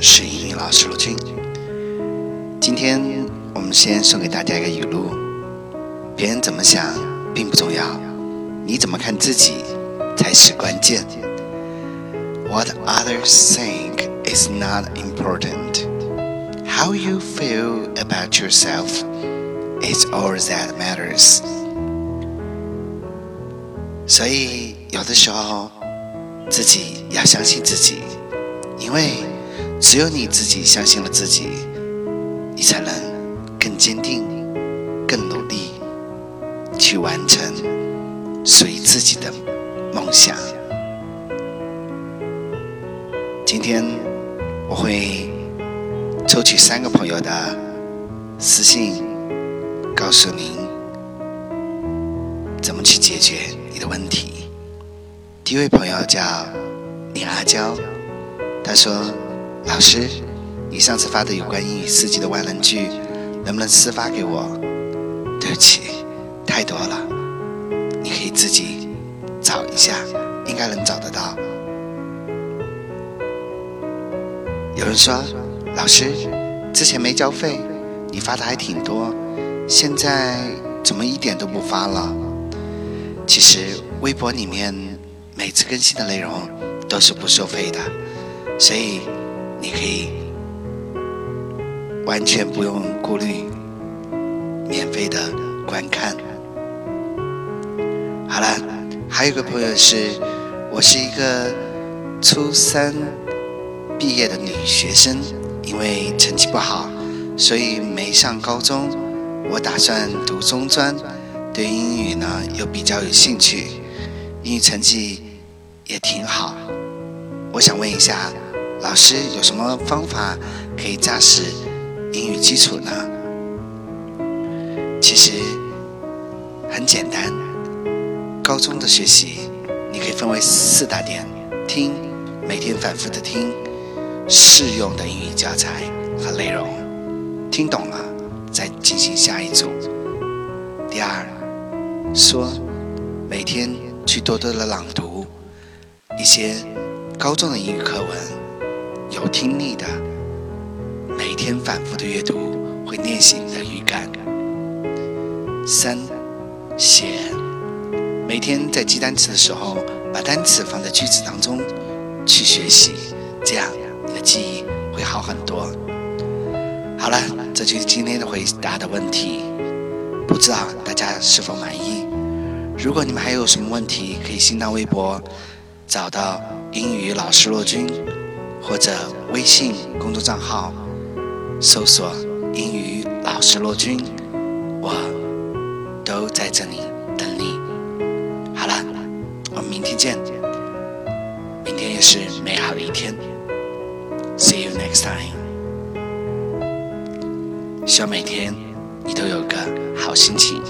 是英语老师陆军。今天我们先送给大家一个语录：别人怎么想并不重要，你怎么看自己才是关键。What others think is not important. How you feel about yourself is all that matters. 所以，有的时候自己要相信自己，因为只有你自己相信了自己，你才能更坚定、更努力去完成属于自己的梦想。今天我会抽取三个朋友的私信，告诉您怎么去解决你的问题。第一位朋友叫李阿娇，他说：“老师，你上次发的有关英语四级的万能句，能不能私发给我？对不起，太多了，你可以自己找一下，应该能找得到。”有人说：“老师，之前没交费，你发的还挺多，现在怎么一点都不发了？”其实微博里面每次更新的内容都是不收费的，所以你可以完全不用顾虑，免费的观看。好了，还有个朋友是，我是一个初三。毕业的女学生，因为成绩不好，所以没上高中。我打算读中专，对英语呢又比较有兴趣，英语成绩也挺好。我想问一下，老师有什么方法可以扎实英语基础呢？其实很简单，高中的学习你可以分为四大点：听，每天反复的听。适用的英语教材和内容，听懂了再进行下一组。第二，说，每天去多多的朗读一些高中的英语课文，有听力的，每天反复的阅读会练习你的语感。三，写，每天在记单词的时候，把单词放在句子当中去学习，这样你的。记忆会好很多。好了，这就是今天的回答的问题，不知道大家是否满意？如果你们还有什么问题，可以新浪微博找到英语老师骆君，或者微信公众账号搜索英语老师骆军，我都在这里等你。好了，我们明天见，明天也是美好的一天。See you next time。希望每天你都有个好心情。